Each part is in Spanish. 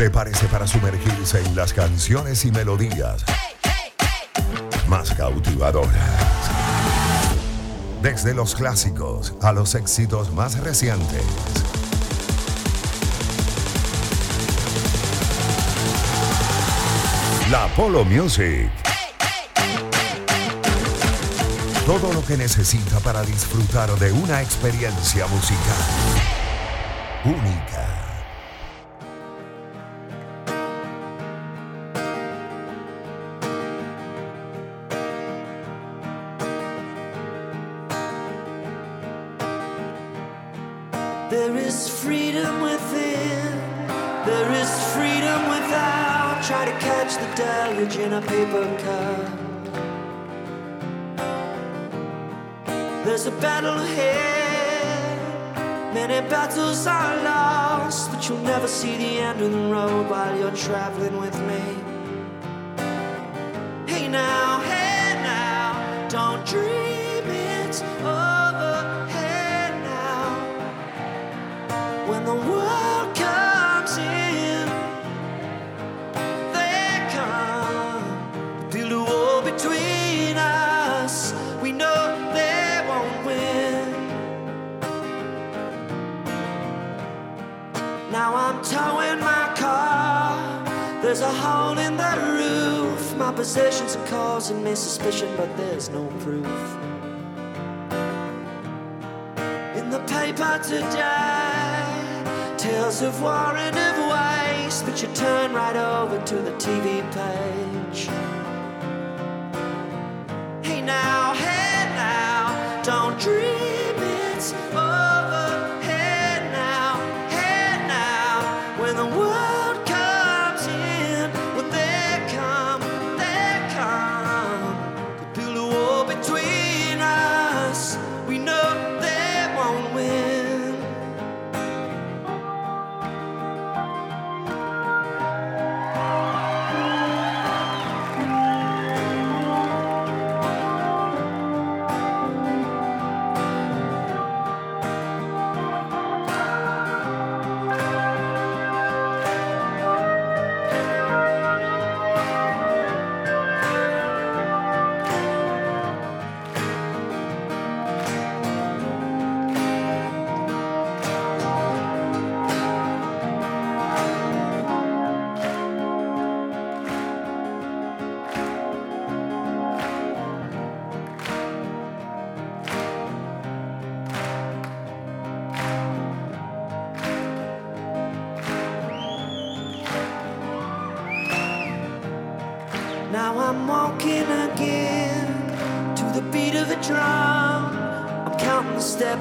Prepárese para sumergirse en las canciones y melodías más cautivadoras. Desde los clásicos a los éxitos más recientes. La Polo Music. Todo lo que necesita para disfrutar de una experiencia musical única. Battle ahead, many battles are lost, but you'll never see the end of the road while you're traveling with me. There's a hole in the roof. My possessions are causing me suspicion, but there's no proof in the paper today. Tales of war and of waste, but you turn right over to the TV page.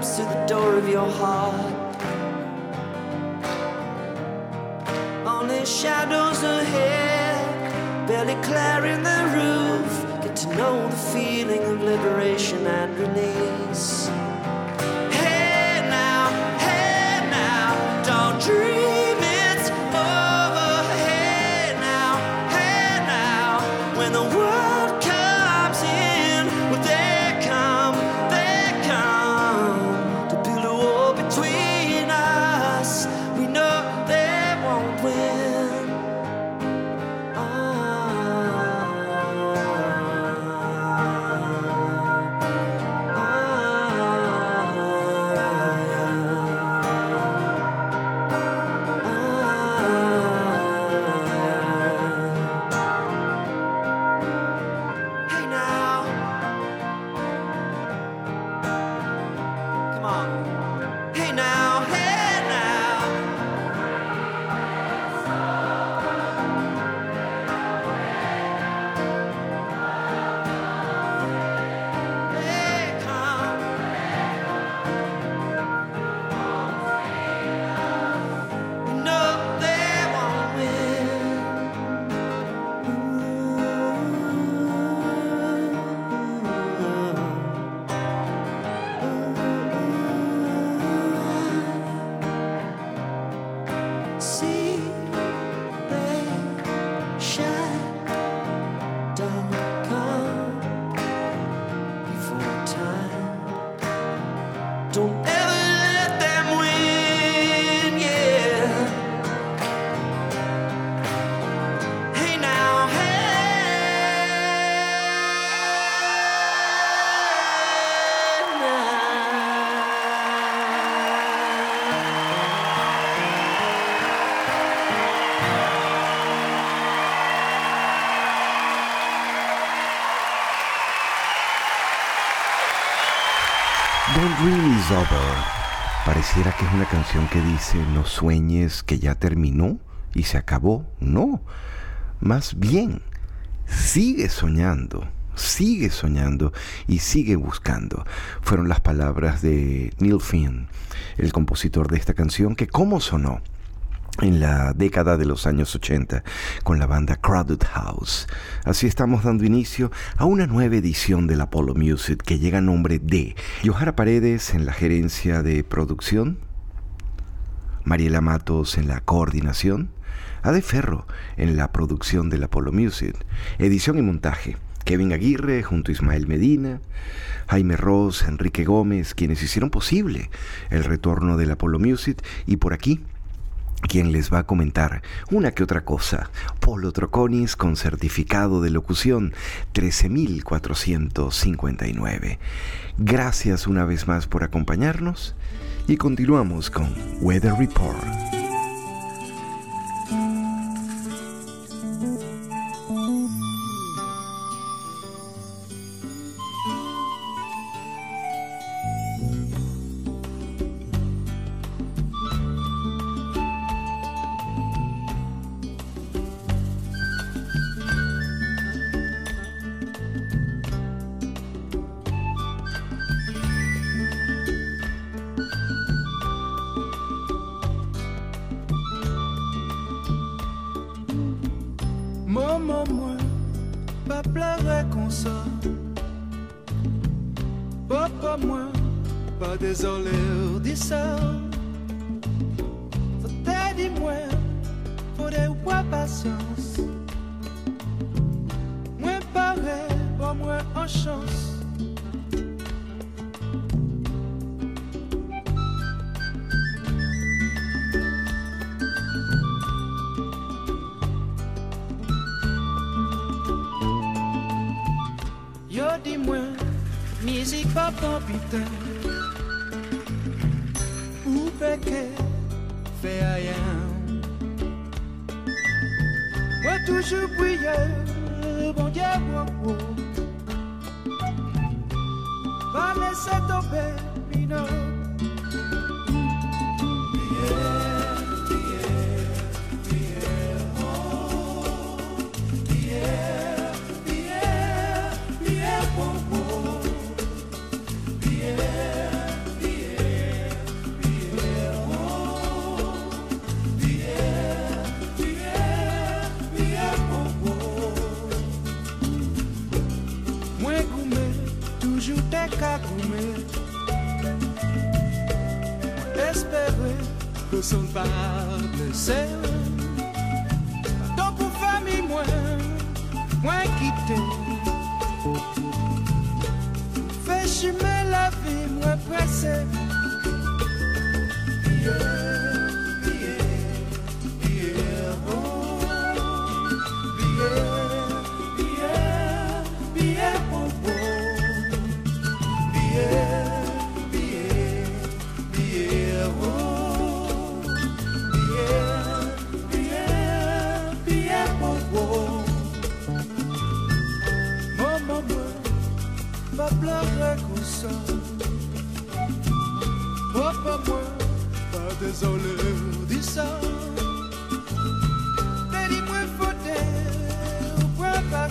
Steps to the door of your heart. Dream is over. Pareciera que es una canción que dice no sueñes que ya terminó y se acabó. No, más bien, sigue soñando, sigue soñando y sigue buscando. Fueron las palabras de Neil Finn, el compositor de esta canción, que cómo sonó en la década de los años 80 con la banda Crowded House. Así estamos dando inicio a una nueva edición del Apollo Music que llega a nombre de Johara Paredes en la gerencia de producción, Mariela Matos en la coordinación, Ade Ferro en la producción del Apollo Music, edición y montaje. Kevin Aguirre junto a Ismael Medina, Jaime Ross, Enrique Gómez, quienes hicieron posible el retorno del Apollo Music y por aquí quien les va a comentar una que otra cosa. Polo Troconis con certificado de locución 13459. Gracias una vez más por acompañarnos y continuamos con Weather Report. espérer que son va blesser. Tant pour famille, moins, moins quitter. Fais chimer la vie, moins presser. ça. Oh, pas moi, pas désolé, dis ça. Dis-moi, faut-il, pourquoi pas?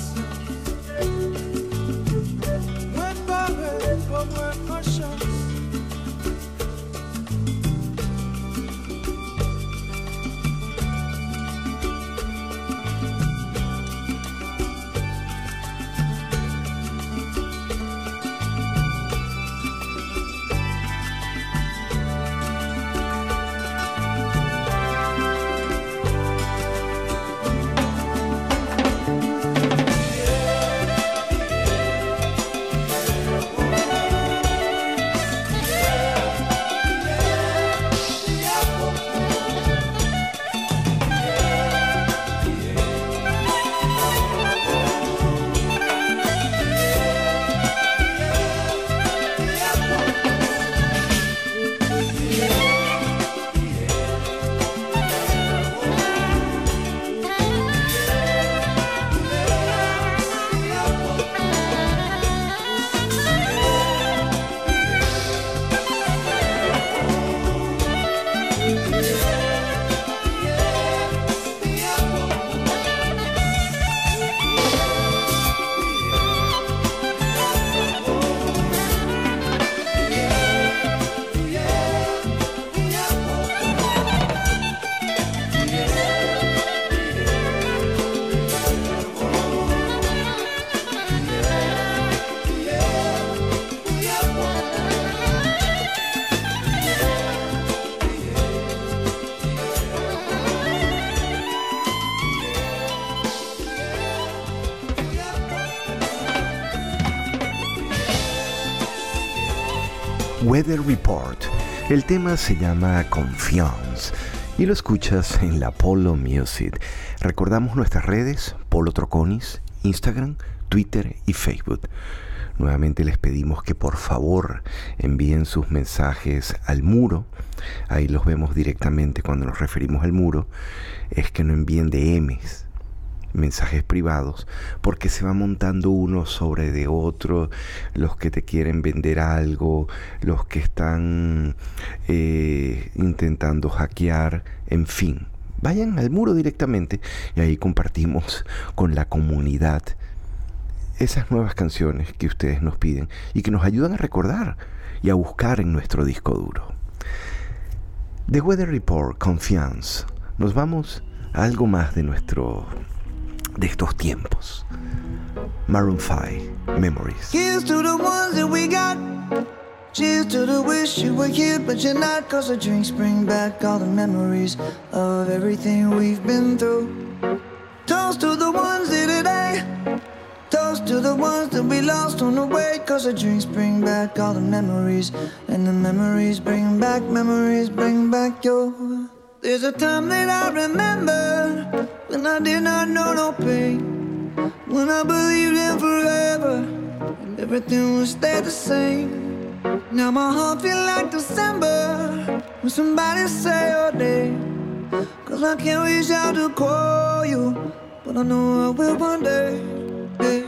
Report. El tema se llama Confiance y lo escuchas en la Polo Music. Recordamos nuestras redes, Polo Troconis, Instagram, Twitter y Facebook. Nuevamente les pedimos que por favor envíen sus mensajes al muro. Ahí los vemos directamente cuando nos referimos al muro. Es que no envíen DMs, mensajes privados, porque se va montando uno sobre de otro, los que te quieren vender algo, los que están eh, intentando hackear, en fin. Vayan al muro directamente y ahí compartimos con la comunidad esas nuevas canciones que ustedes nos piden y que nos ayudan a recordar y a buscar en nuestro disco duro. The Weather Report, Confiance. Nos vamos a algo más de nuestro de estos tiempos. Maroon 5, Memories. Here's to the ones that we got. Cheers to the wish you were here, but you're not. Cause the drinks bring back all the memories of everything we've been through. Toast to the ones here today. Toast to the ones that we lost on the way. Cause the drinks bring back all the memories. And the memories bring back, memories bring back your. There's a time that I remember when I did not know no pain. When I believed in forever and everything would stay the same. Now my heart feels like December when somebody say your name. Cause I can't reach out to call you, but I know I will one day.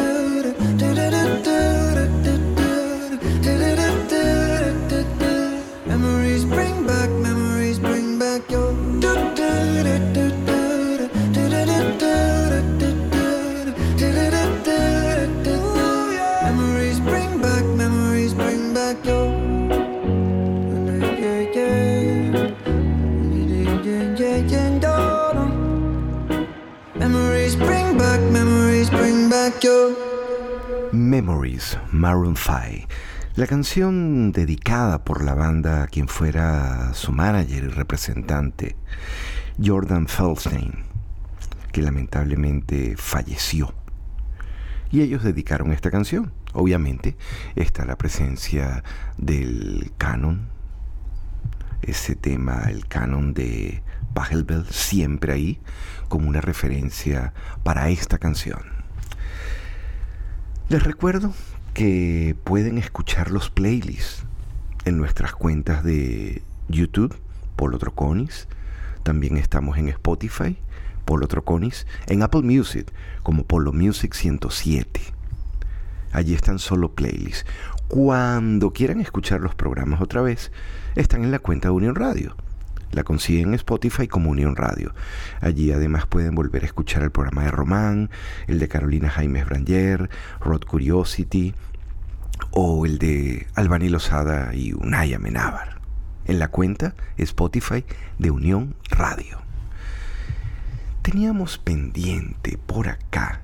Memories, Maroon 5. La canción dedicada por la banda a quien fuera su manager y representante, Jordan Feldstein, que lamentablemente falleció. Y ellos dedicaron esta canción. Obviamente está la presencia del canon, ese tema, el canon de Pachelbel, siempre ahí, como una referencia para esta canción. Les recuerdo que pueden escuchar los playlists en nuestras cuentas de YouTube, Polo Troconis. También estamos en Spotify, Polo Troconis. En Apple Music, como Polo Music 107. Allí están solo playlists. Cuando quieran escuchar los programas otra vez, están en la cuenta de Unión Radio. La consiguen en Spotify como Unión Radio. Allí además pueden volver a escuchar el programa de Román, el de Carolina Jaimes Branger, Rod Curiosity o el de Albany Lozada y Unai Amenábar. En la cuenta Spotify de Unión Radio. teníamos pendiente por acá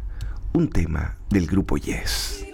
un tema del grupo Yes.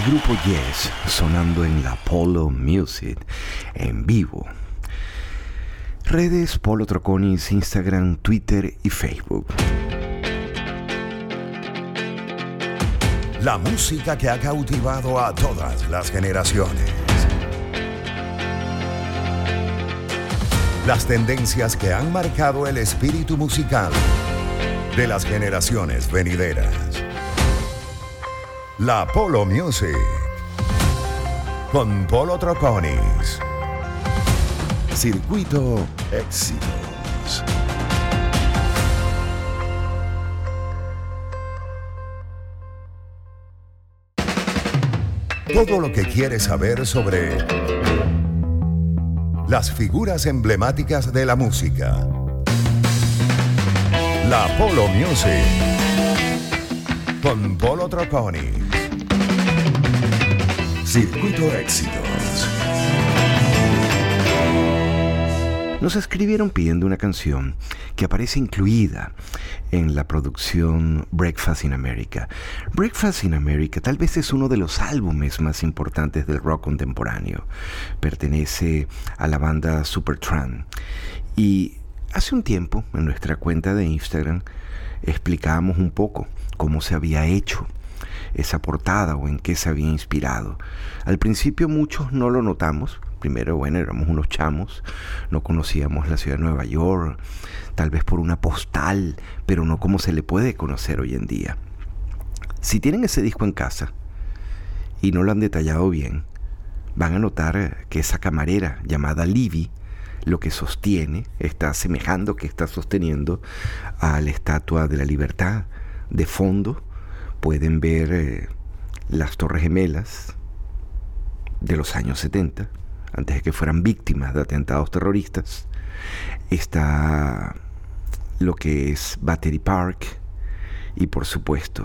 El grupo Yes sonando en la Polo Music en vivo. Redes Polo Troconis, Instagram, Twitter y Facebook. La música que ha cautivado a todas las generaciones. Las tendencias que han marcado el espíritu musical de las generaciones venideras. La Polo Music. Con Polo Troconis. Circuito Éxitos. Todo lo que quieres saber sobre las figuras emblemáticas de la música. La Polo Music. Con Polo Troconis. Circuito Éxitos. Nos escribieron pidiendo una canción que aparece incluida en la producción Breakfast in America. Breakfast in America tal vez es uno de los álbumes más importantes del rock contemporáneo. Pertenece a la banda Supertramp. Y hace un tiempo, en nuestra cuenta de Instagram, explicábamos un poco cómo se había hecho esa portada o en qué se había inspirado. Al principio muchos no lo notamos. Primero, bueno, éramos unos chamos, no conocíamos la ciudad de Nueva York, tal vez por una postal, pero no como se le puede conocer hoy en día. Si tienen ese disco en casa y no lo han detallado bien, van a notar que esa camarera llamada Livy lo que sostiene está semejando que está sosteniendo a la estatua de la libertad. De fondo pueden ver eh, las Torres Gemelas de los años 70, antes de que fueran víctimas de atentados terroristas. Está lo que es Battery Park y por supuesto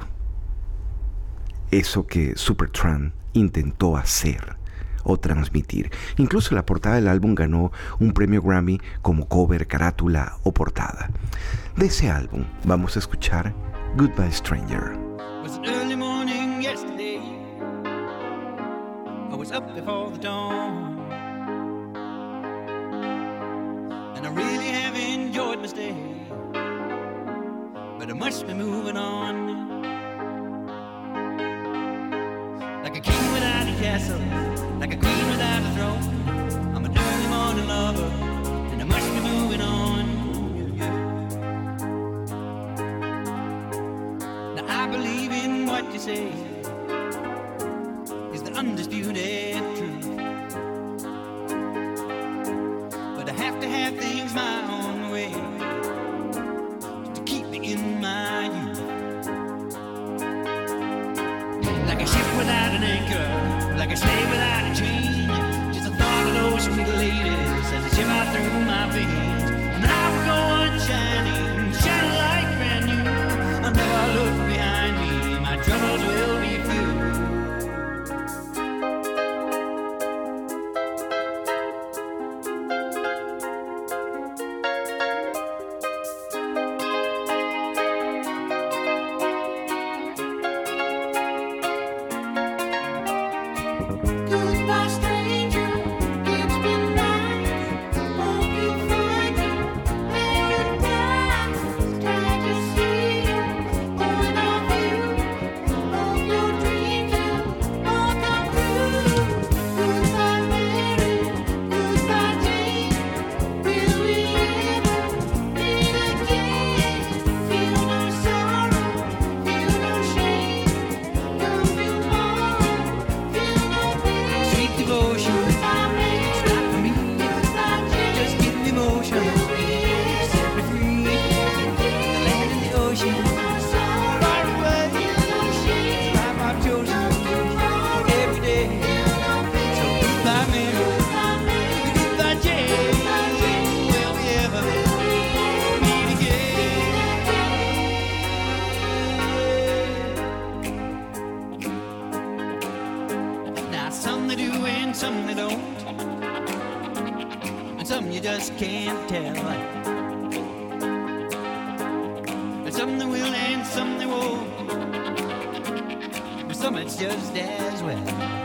eso que Supertramp intentó hacer o transmitir. Incluso la portada del álbum ganó un premio Grammy como cover, carátula o portada. De ese álbum vamos a escuchar Goodbye Stranger. I was up before the dawn. And I really have enjoyed my stay. But I must be moving on. Like a king without a castle, like a queen without a throne. I'm an early morning lover, and I must be moving on. Now I believe in what you say undisputed truth. But I have to have things my own way to keep me in my youth. Like a ship without an anchor, like a slave without a chain. Just the thought of those sweet ladies as they shiver through my veins. And I will go on shining, shining like brand new. I'll never look some they don't, and some you just can't tell. And some they will, and some they won't, and some it's just as well.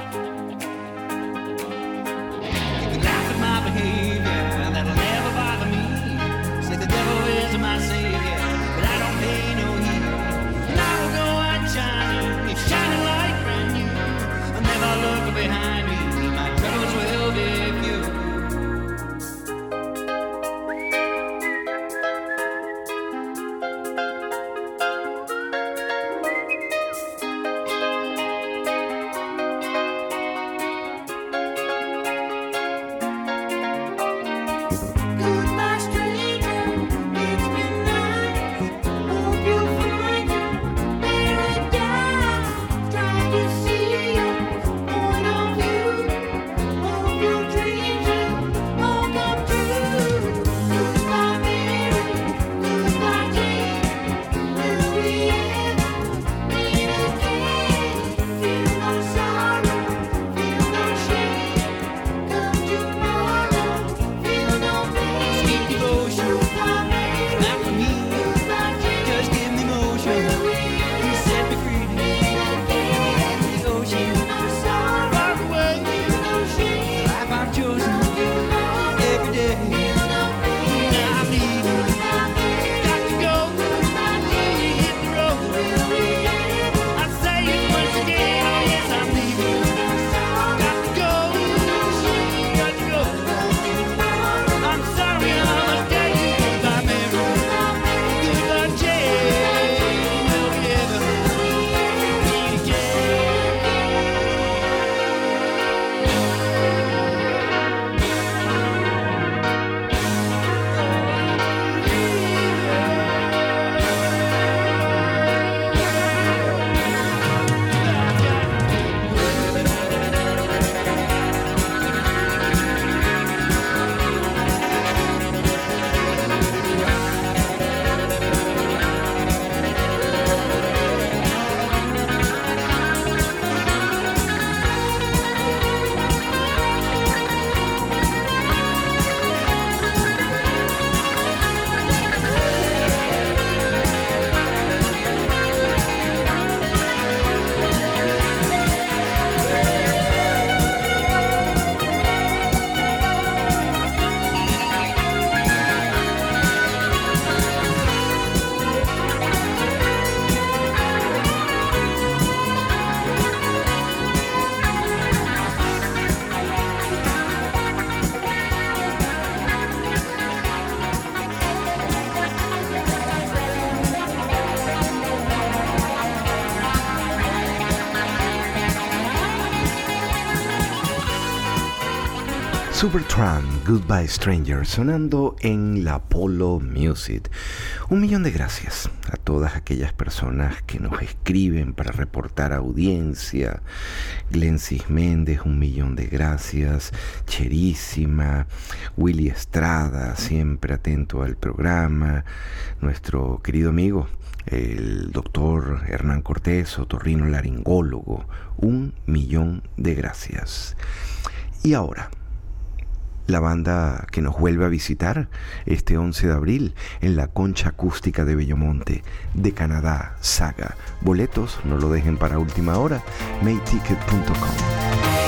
Goodbye Stranger, sonando en la Polo Music. Un millón de gracias a todas aquellas personas que nos escriben para reportar audiencia. Glensis Méndez, un millón de gracias. Cherísima, Willy Estrada, siempre atento al programa. Nuestro querido amigo, el doctor Hernán Cortés, otorrino laringólogo, un millón de gracias. Y ahora, la banda que nos vuelve a visitar este 11 de abril en la Concha Acústica de Bellomonte, de Canadá, Saga. Boletos, no lo dejen para última hora, mayticket.com.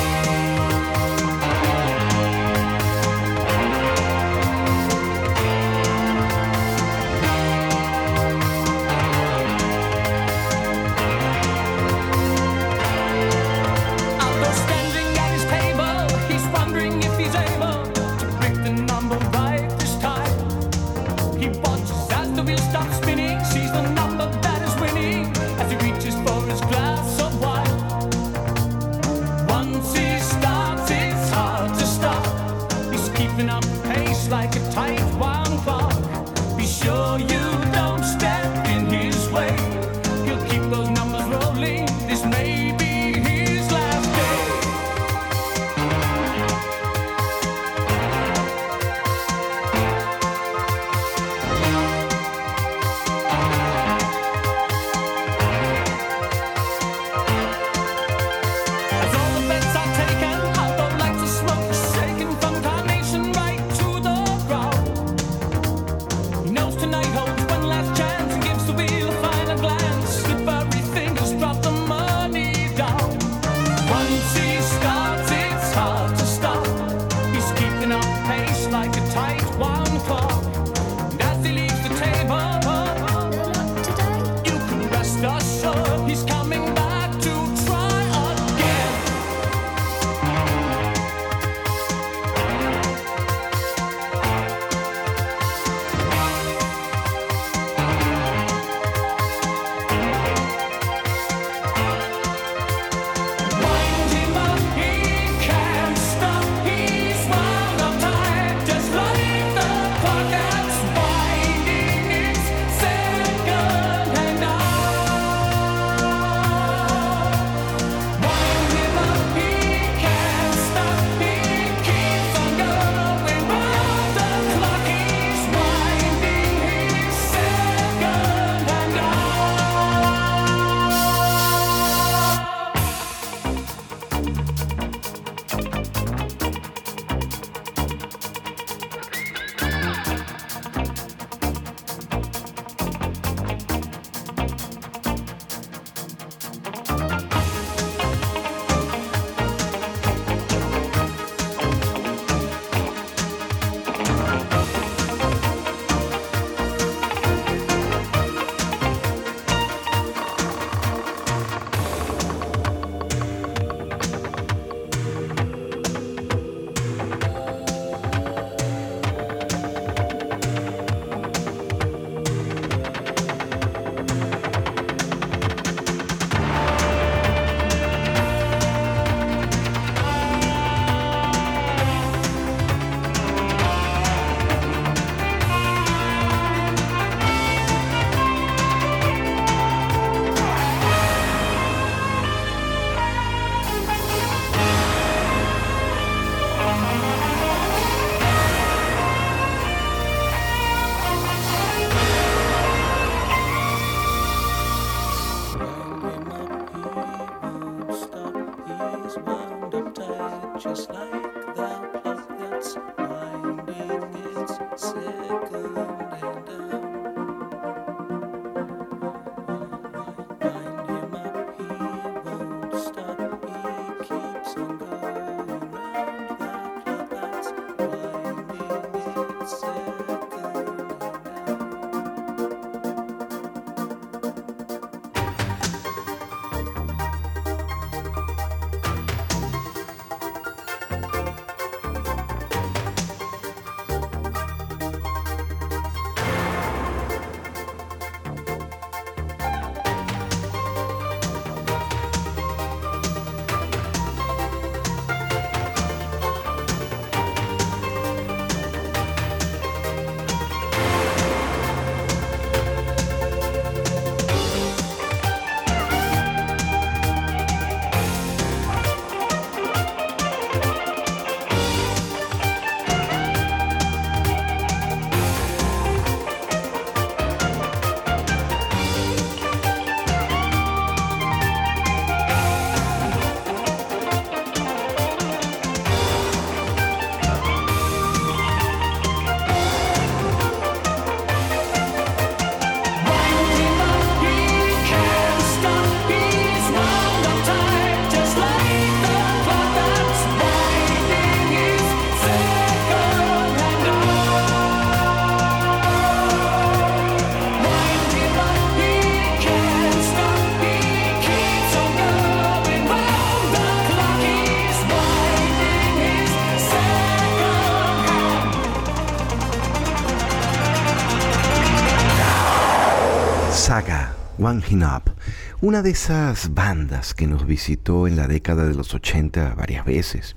Up, una de esas bandas que nos visitó en la década de los 80 varias veces,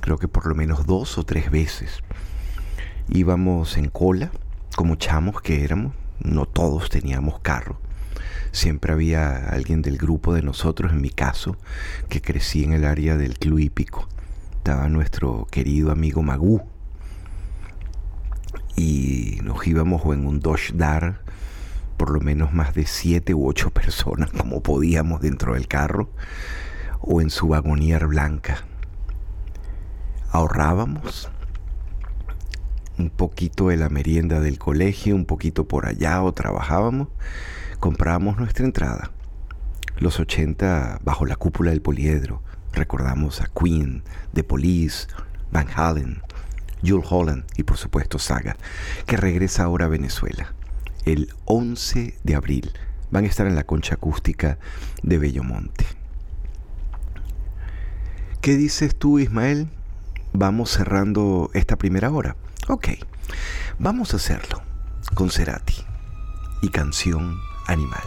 creo que por lo menos dos o tres veces. Íbamos en cola, como chamos que éramos, no todos teníamos carro. Siempre había alguien del grupo de nosotros, en mi caso, que crecí en el área del Club Hípico. Estaba nuestro querido amigo Magú. Y nos íbamos en un Dodge Dart por lo menos más de siete u ocho personas como podíamos dentro del carro o en su vagonier blanca. Ahorrábamos un poquito de la merienda del colegio, un poquito por allá o trabajábamos, comprábamos nuestra entrada. Los 80 bajo la cúpula del poliedro. Recordamos a Queen, The Police, Van Halen, Jules Holland y por supuesto Saga, que regresa ahora a Venezuela. El 11 de abril van a estar en la concha acústica de Bellomonte. ¿Qué dices tú, Ismael? Vamos cerrando esta primera hora. Ok, vamos a hacerlo con Cerati y canción animal.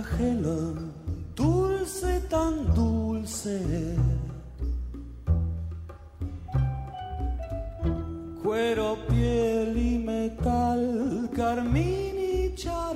Flagelo, dulce tan dulce. Cuero, piel y metal, carmín y charol.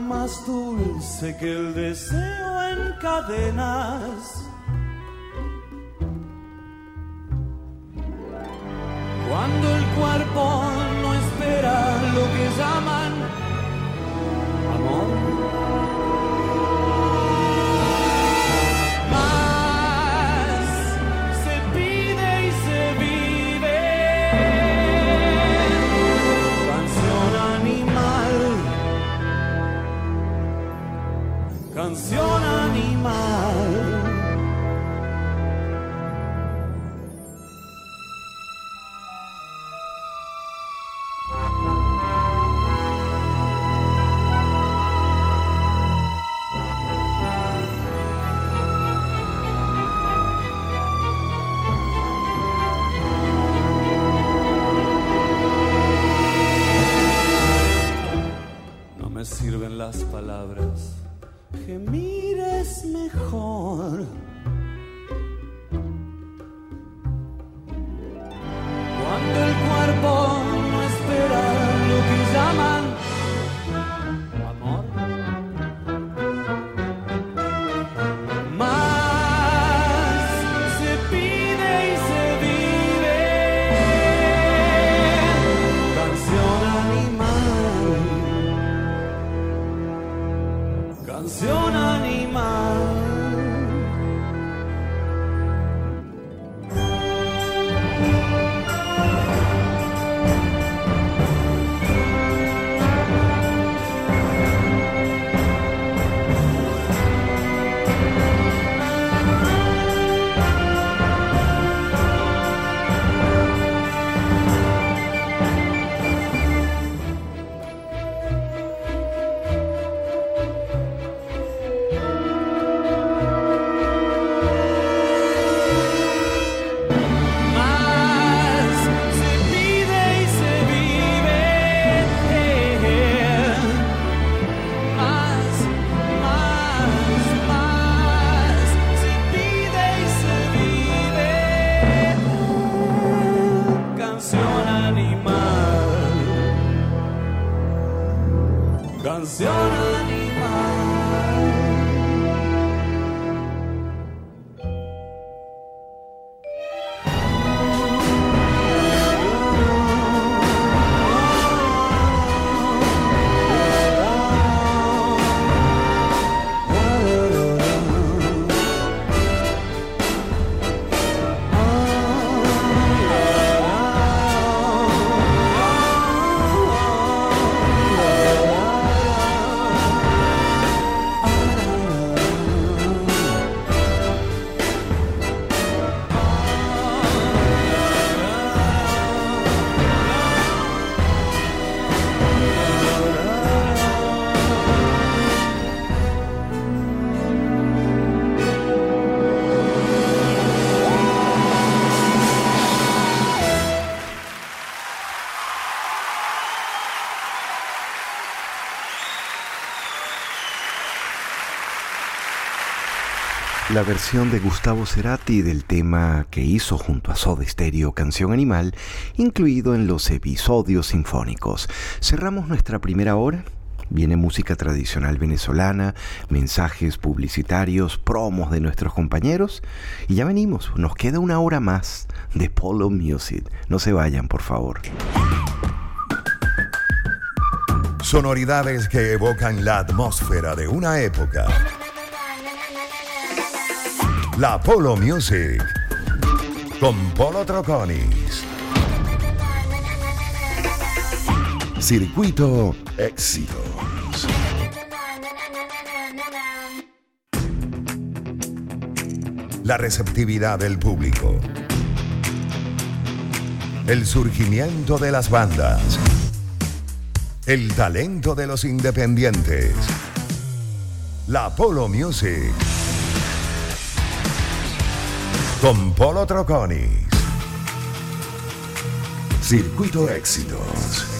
Más dulce que el deseo en cadenas. Cuando el cuerpo no espera lo que llaman La versión de Gustavo Cerati del tema que hizo junto a Soda Stereo Canción Animal, incluido en los episodios sinfónicos. Cerramos nuestra primera hora viene música tradicional venezolana, mensajes publicitarios, promos de nuestros compañeros y ya venimos, nos queda una hora más de Polo Music. No se vayan, por favor. Sonoridades que evocan la atmósfera de una época la Polo Music con Polo Troconis. Circuito Éxitos. La receptividad del público. El surgimiento de las bandas. El talento de los independientes. La Polo Music con Polo Troconis. Circuito Éxitos.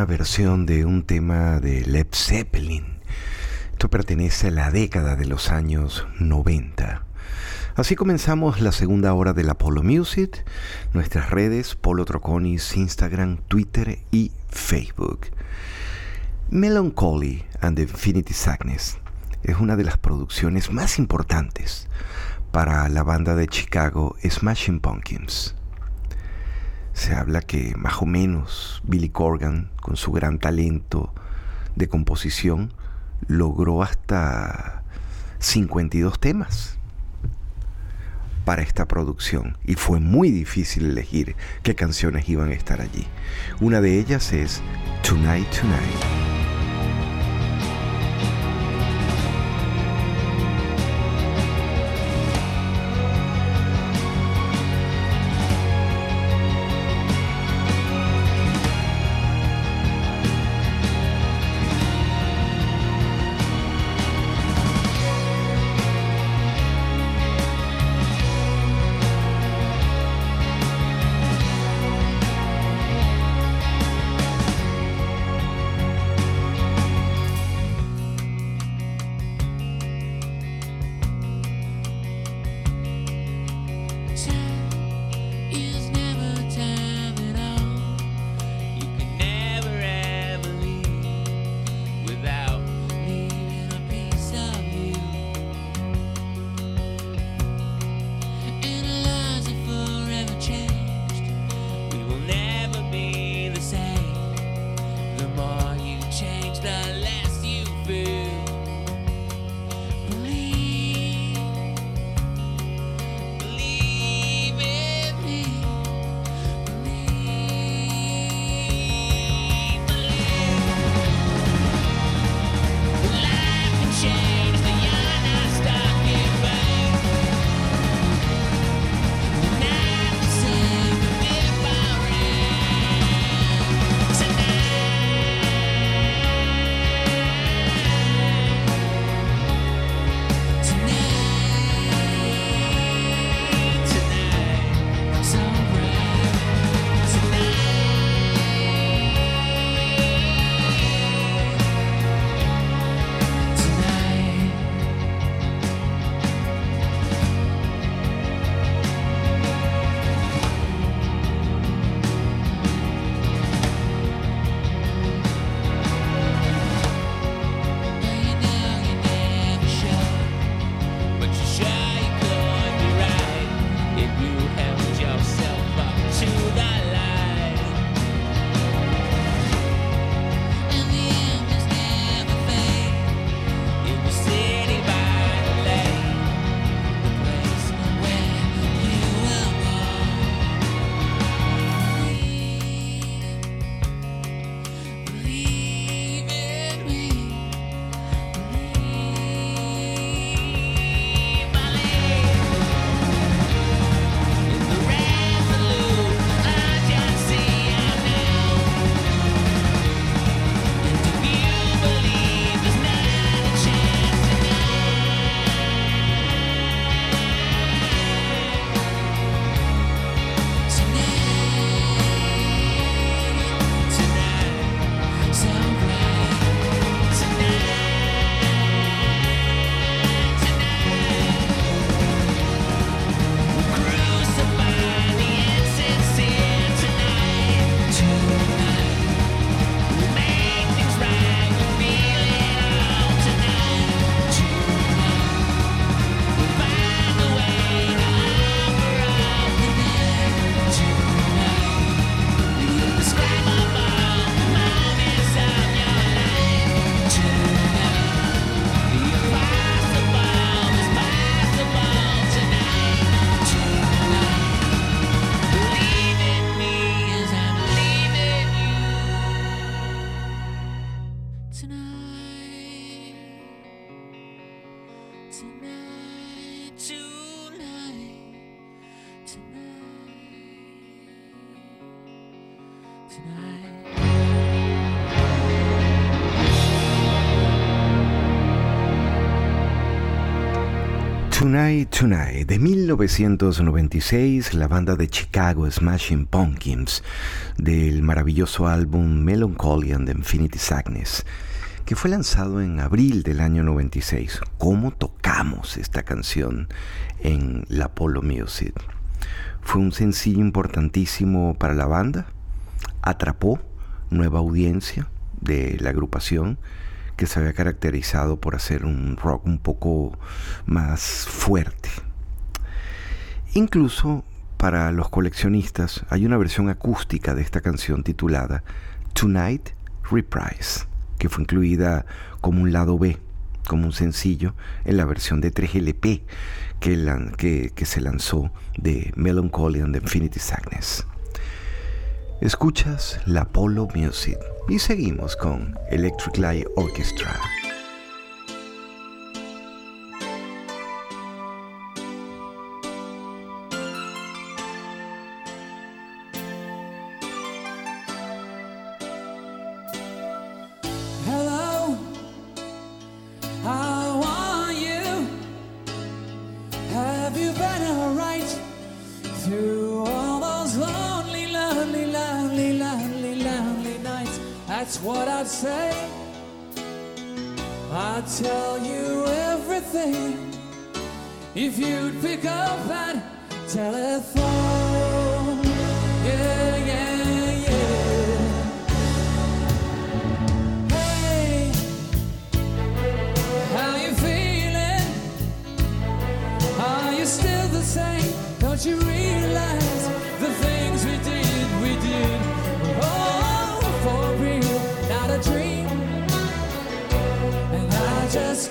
una versión de un tema de Led Zeppelin. Esto pertenece a la década de los años 90. Así comenzamos la segunda hora de la Polo Music, nuestras redes Polo Troconis, Instagram, Twitter y Facebook. Melancholy and Infinity Sadness es una de las producciones más importantes para la banda de Chicago Smashing Pumpkins. Se habla que más o menos Billy Corgan con su gran talento de composición, logró hasta 52 temas para esta producción y fue muy difícil elegir qué canciones iban a estar allí. Una de ellas es Tonight Tonight. Tonight Tonight de 1996, la banda de Chicago Smashing Pumpkins del maravilloso álbum Melancholy and the Infinity Sadness, que fue lanzado en abril del año 96. ¿Cómo tocamos esta canción en la Apollo Music? Fue un sencillo importantísimo para la banda, atrapó nueva audiencia de la agrupación que se había caracterizado por hacer un rock un poco más fuerte. Incluso para los coleccionistas hay una versión acústica de esta canción titulada Tonight Reprise, que fue incluida como un lado B, como un sencillo en la versión de 3LP que, se lanzó de Melancholy and the Infinity Sadness. Escuchas la Polo Music y seguimos con Electric Light Orchestra. If you'd pick up that telephone. Yeah, yeah, yeah. Hey, how you feeling? Are you still the same? Don't you realize the things we did, we did all for real, not a dream? And I just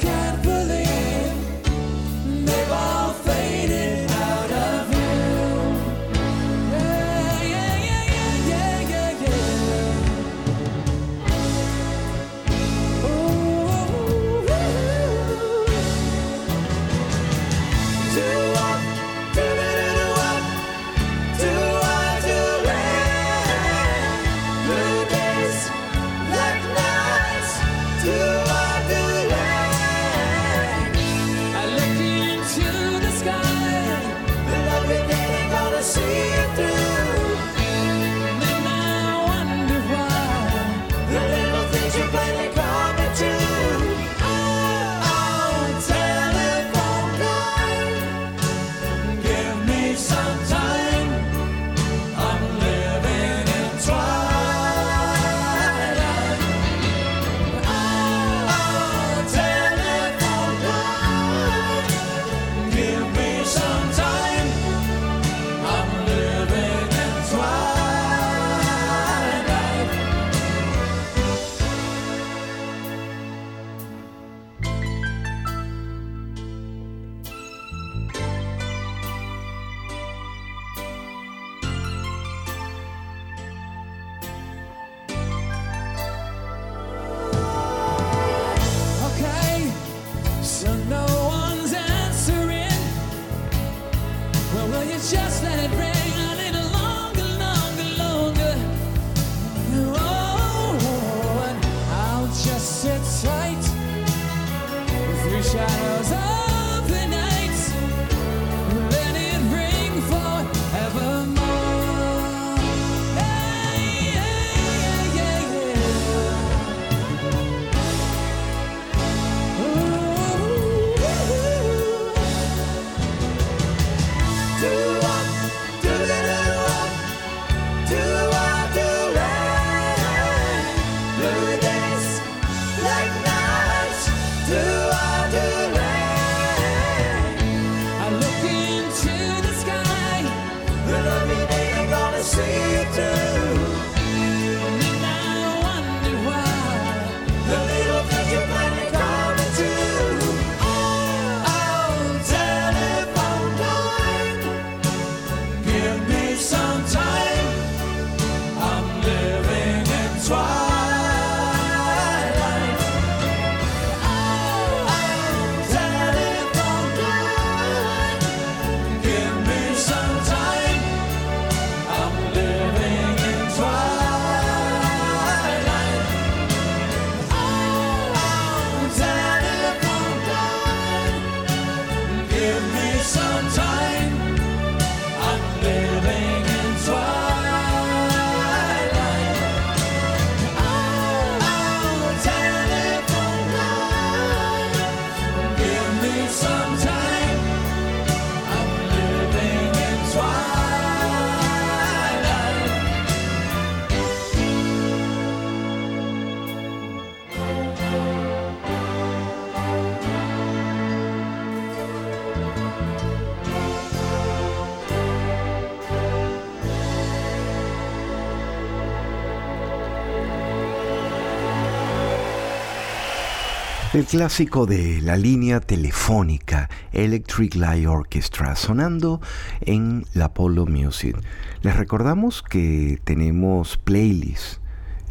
El clásico de la línea telefónica Electric Light Orchestra sonando en la Apollo Music. Les recordamos que tenemos playlists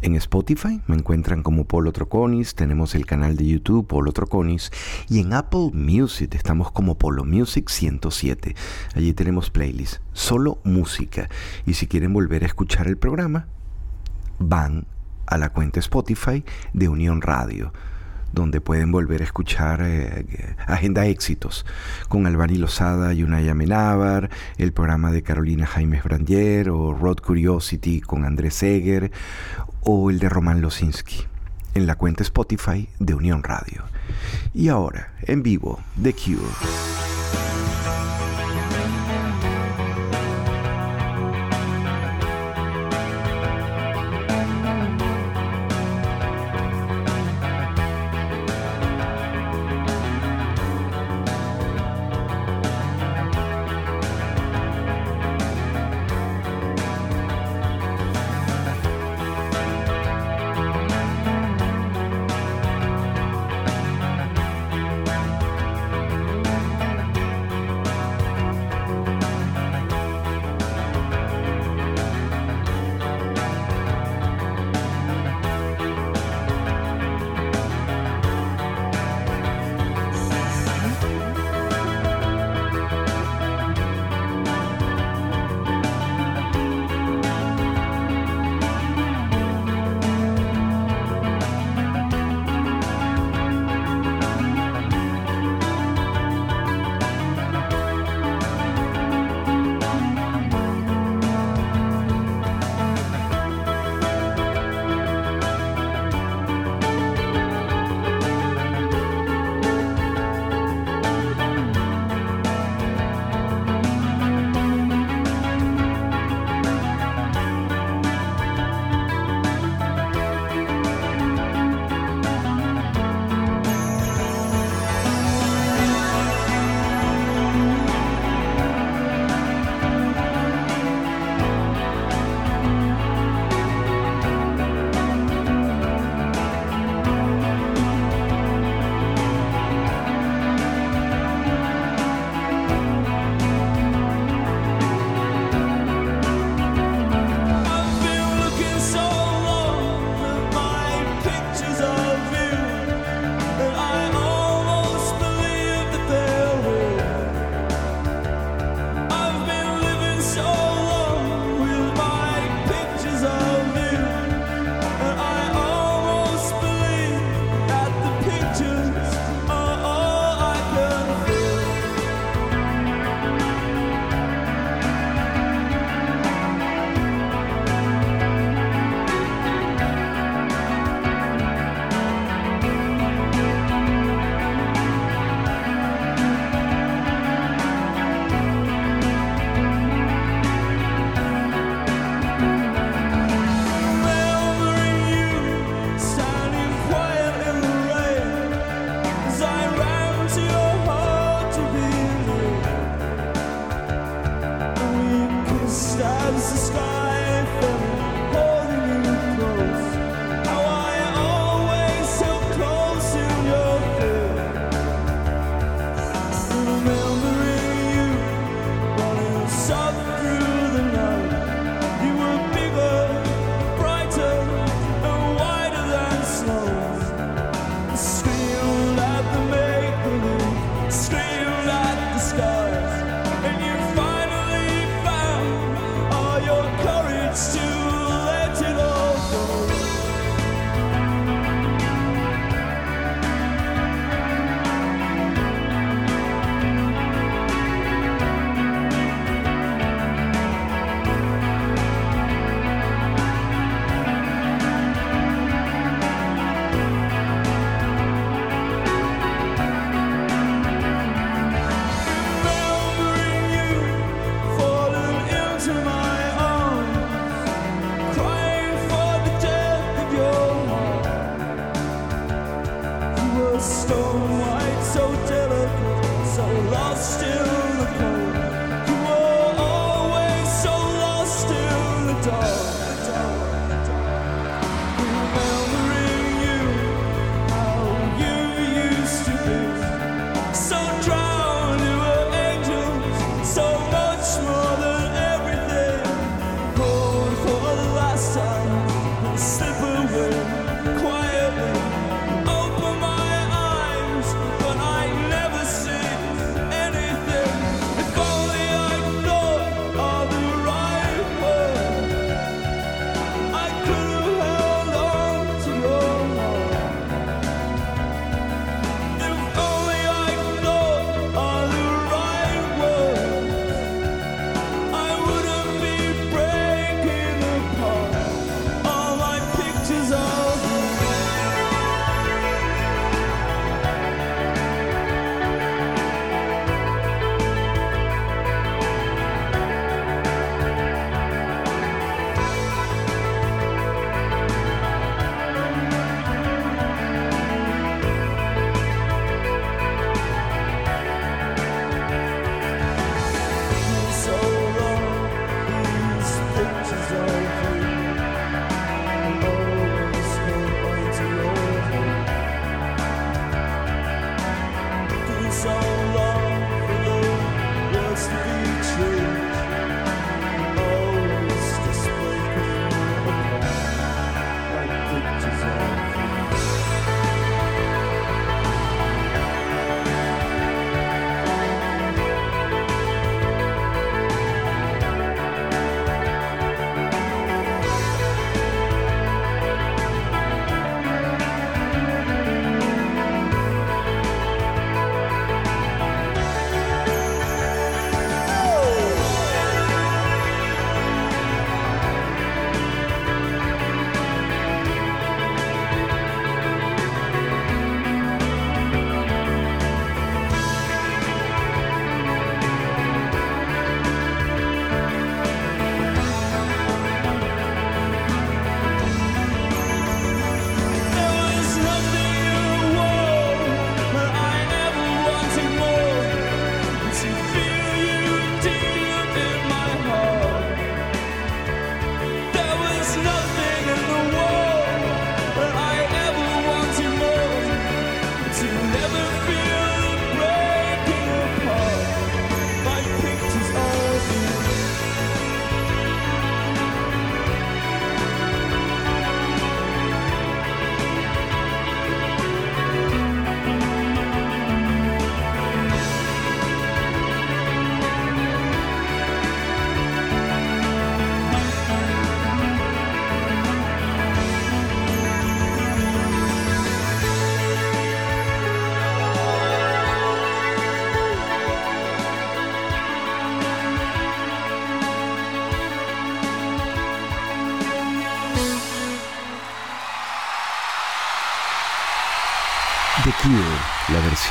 en Spotify, me encuentran como Polo Troconis, tenemos el canal de YouTube Polo Troconis y en Apple Music estamos como Polo Music 107. Allí tenemos playlists, solo música. Y si quieren volver a escuchar el programa, van a la cuenta Spotify de Unión Radio donde pueden volver a escuchar eh, Agenda Éxitos con Albani Lozada y Unai Amenábar, el programa de Carolina Jaimes Brandier o Road Curiosity con Andrés Seger o el de Román Losinski en la cuenta Spotify de Unión Radio. Y ahora, en vivo, The Cure.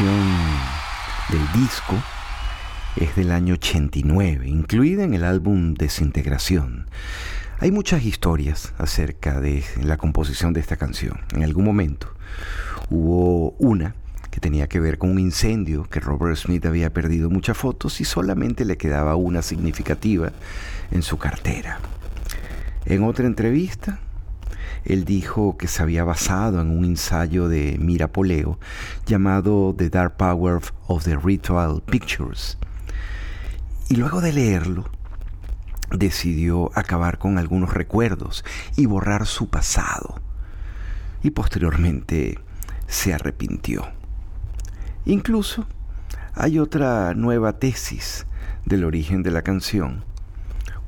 Del disco, es del año 89, incluida en el álbum Desintegración. Hay muchas historias acerca de la composición de esta canción. En algún momento hubo una que tenía que ver con un incendio que Robert Smith había perdido muchas fotos y solamente le quedaba una significativa en su cartera. En otra entrevista, él dijo que se había basado en un ensayo de Mira Poleo llamado The Dark Power of the Ritual Pictures. Y luego de leerlo, decidió acabar con algunos recuerdos y borrar su pasado. Y posteriormente se arrepintió. Incluso hay otra nueva tesis del origen de la canción.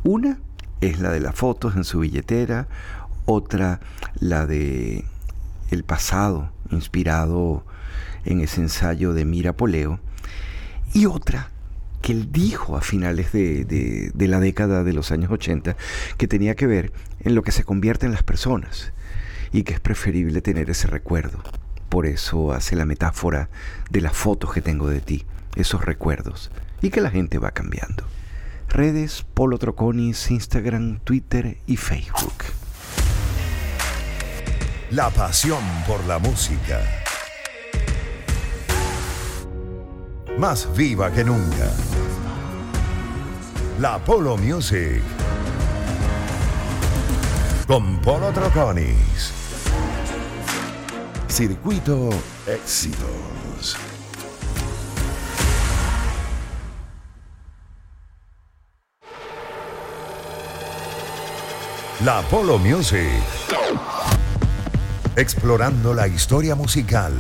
Una es la de las fotos en su billetera, otra la de el pasado inspirado en ese ensayo de Mira Poleo y otra que él dijo a finales de, de- de la década de los años 80 que tenía que ver en lo que se convierte en las personas y que es preferible tener ese recuerdo. Por eso hace la metáfora de las fotos que tengo de ti, esos recuerdos, y que la gente va cambiando. Redes, Polo Troconis, Instagram, Twitter y Facebook la pasión por la música. Más viva que nunca. La Polo Music. Con Polo Troconis. Circuito Éxitos. La Polo Music explorando la historia musical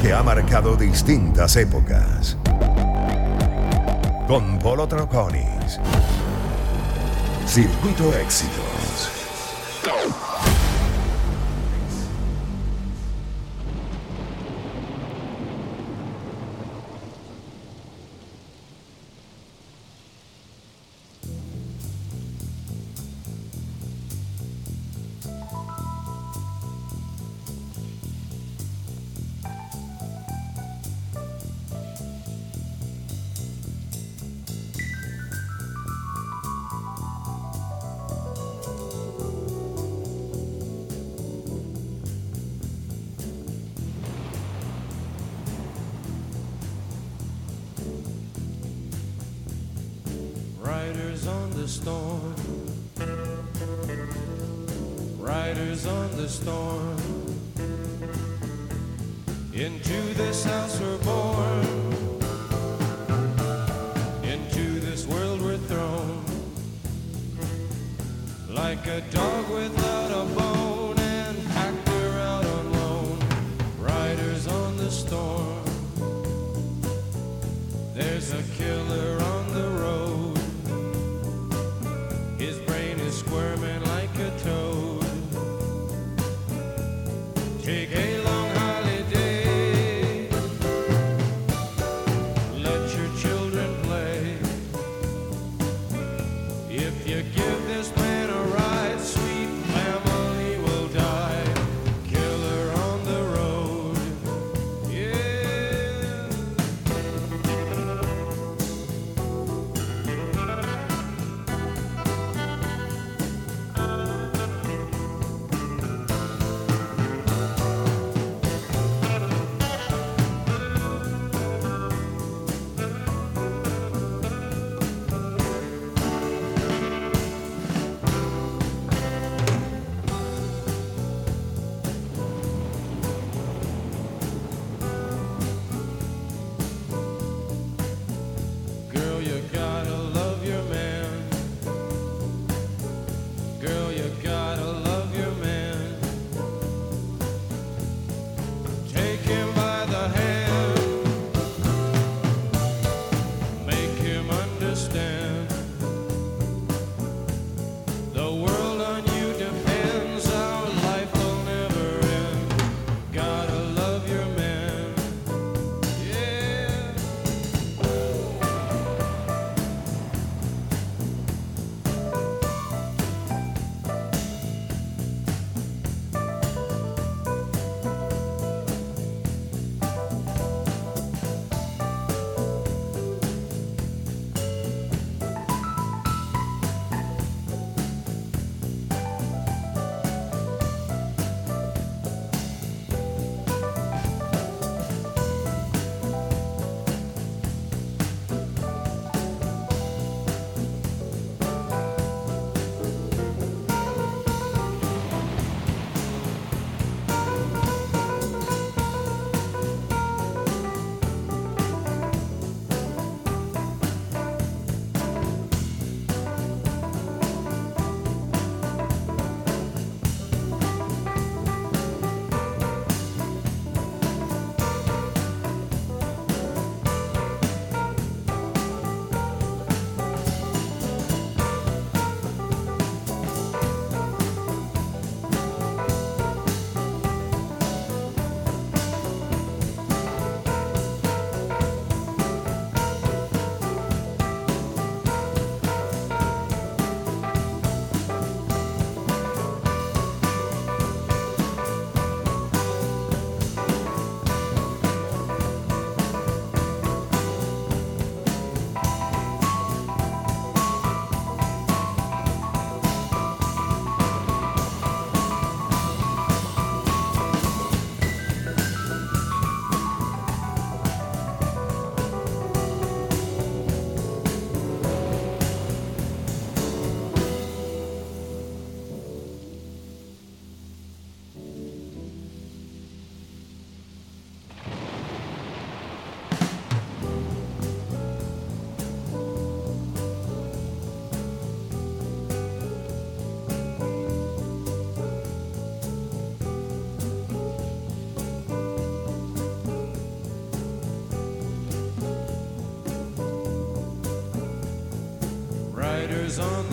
que ha marcado distintas épocas. Con Polo Troconis. Circuito Éxitos. into this house we're born. Into this world we're thrown. Like a dog with love.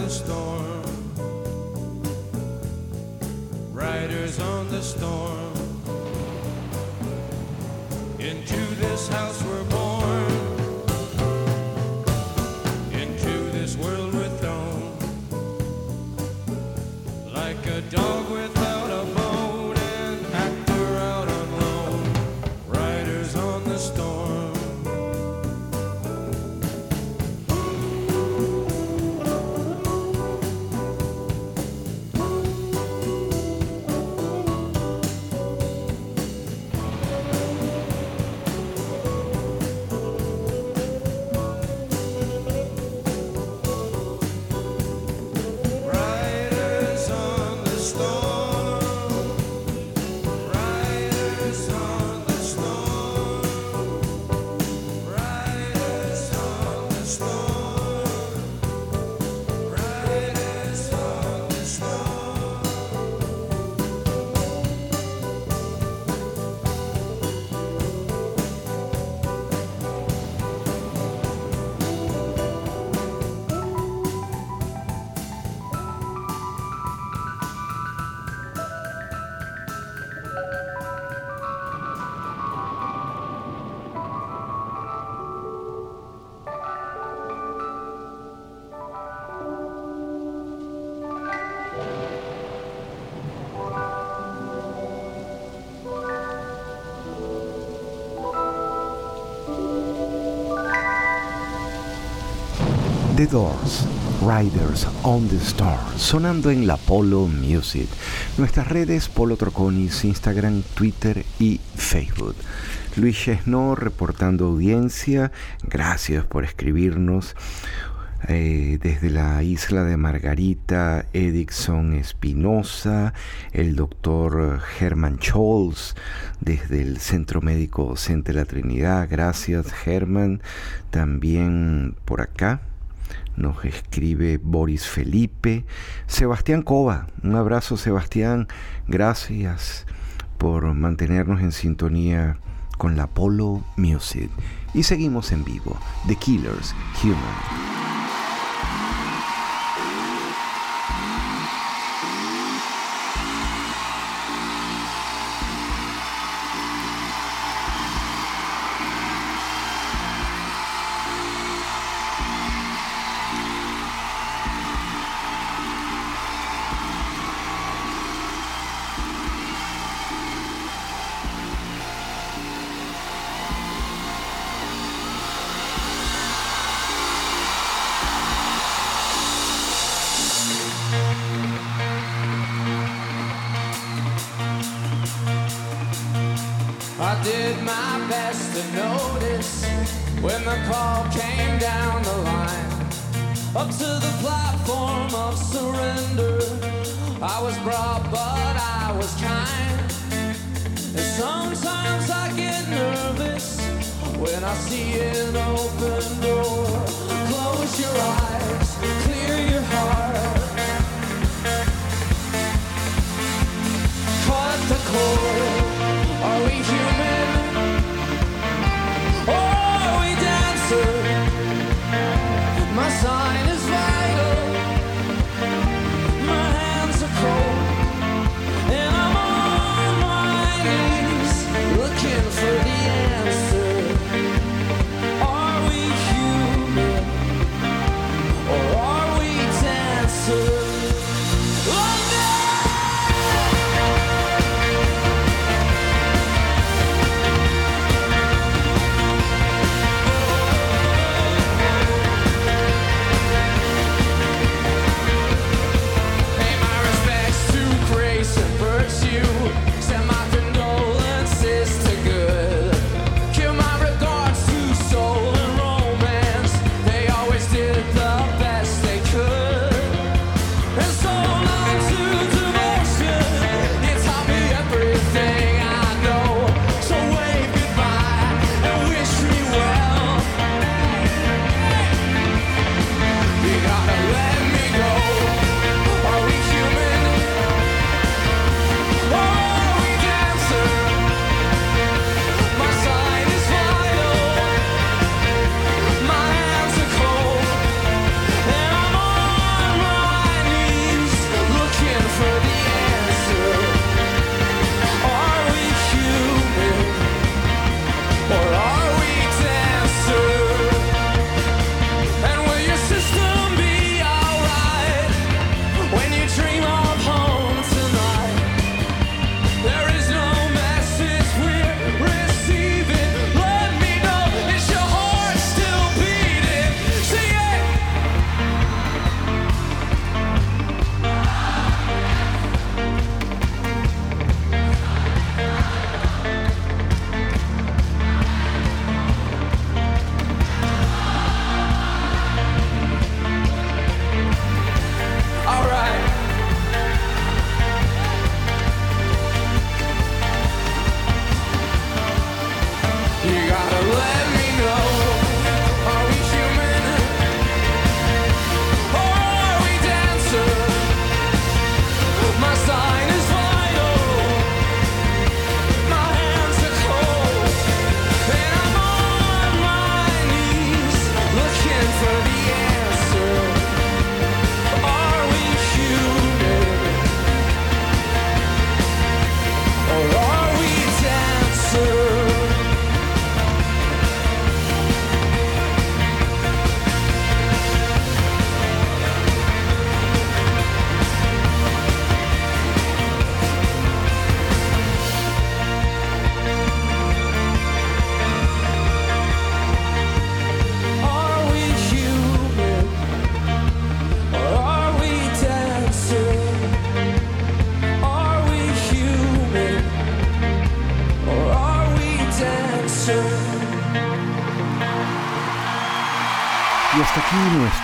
The storm. Riders on the storm. The Doors, Riders on the Star, sonando en la Polo Music. Nuestras redes Polo Troconis, Instagram, Twitter y Facebook. Luis Chesno reportando audiencia. Gracias por escribirnos. Eh, desde la isla de Margarita, Edixon Espinosa, el doctor Herman Scholz, desde el Centro Médico Docente La Trinidad, gracias Herman, también por acá nos escribe Boris Felipe, Sebastián Cova, un abrazo Sebastián, gracias por mantenernos en sintonía con la Polo Music. Y seguimos en vivo, The Killers, Human.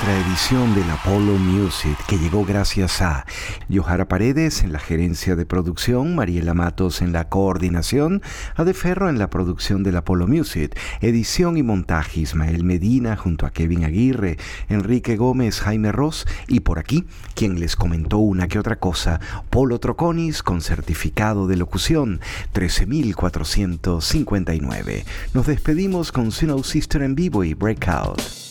Nuestra edición del Apollo Music, que llegó gracias a Johara Paredes en la gerencia de producción, Mariela Matos en la coordinación, Ade Ferro en la producción del Apollo Music, edición y montaje Ismael Medina junto a Kevin Aguirre, Enrique Gómez, Jaime Ross y por aquí, quien les comentó una que otra cosa, Polo Troconis con certificado de locución 13459. Nos despedimos con Snow Sister en vivo y Breakout.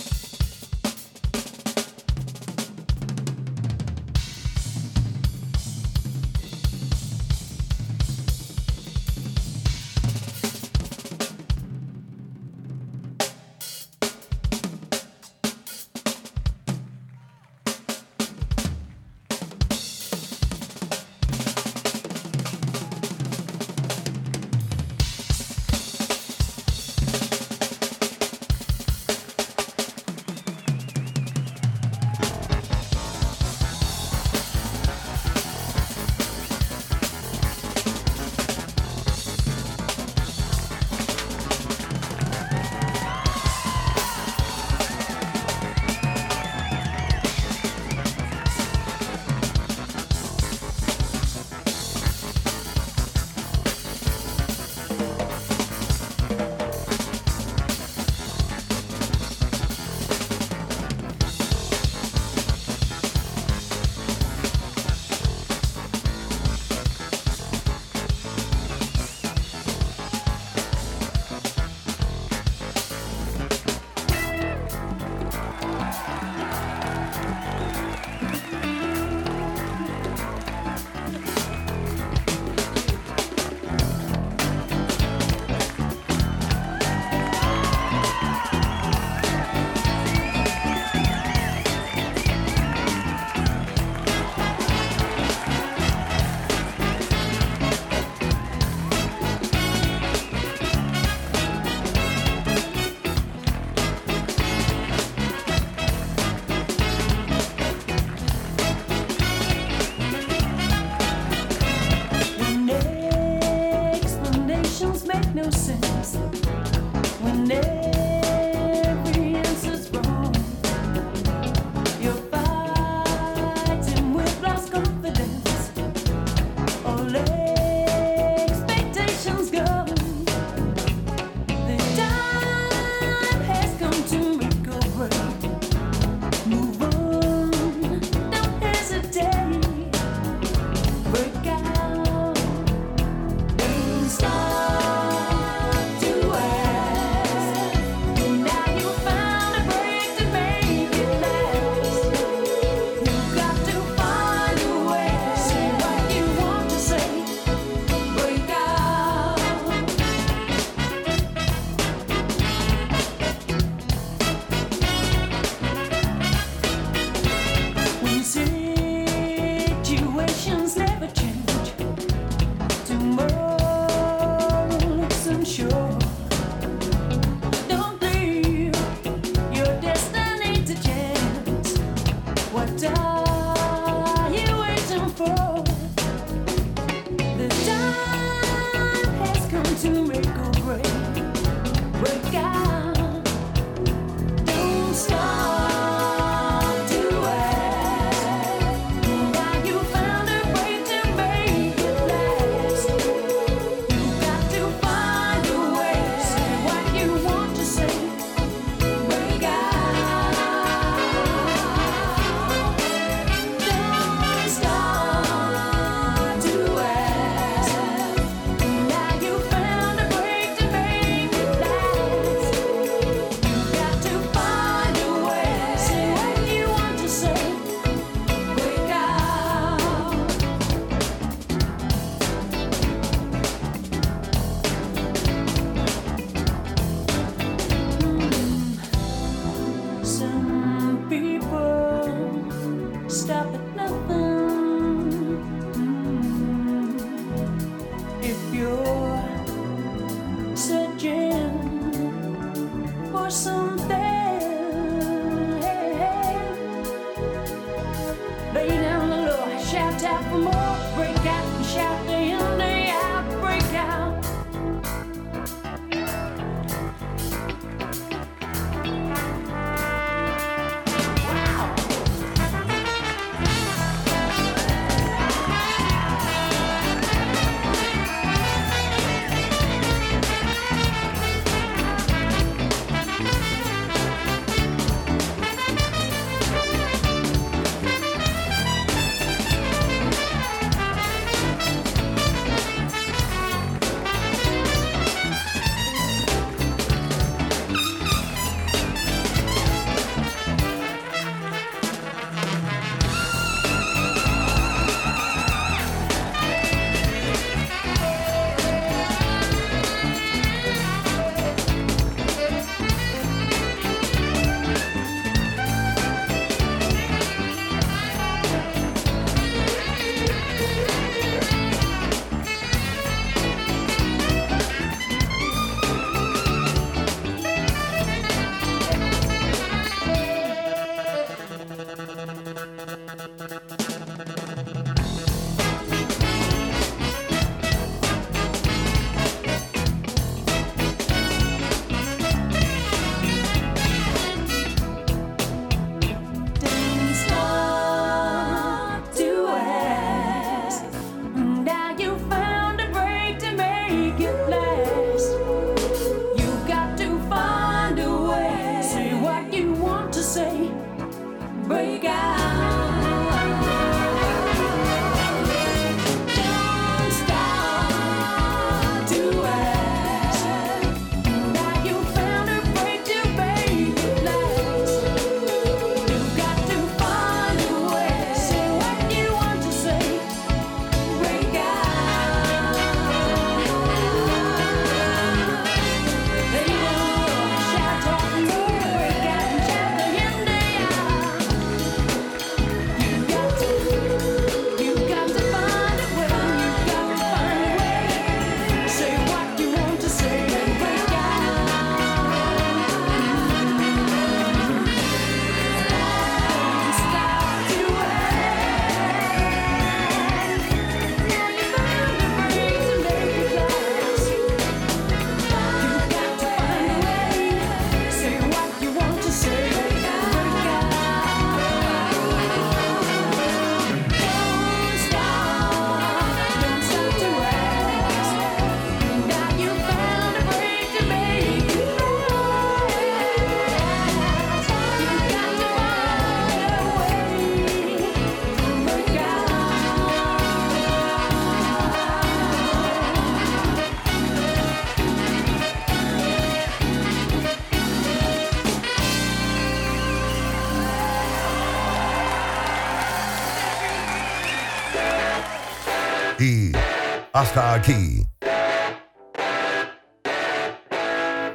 Hasta aquí.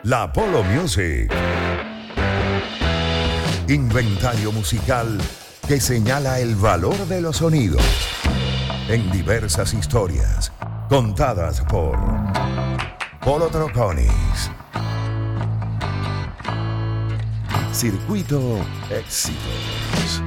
La Polo Music. Inventario musical que señala el valor de los sonidos en diversas historias contadas por Polo Troconis. Circuito Éxitos.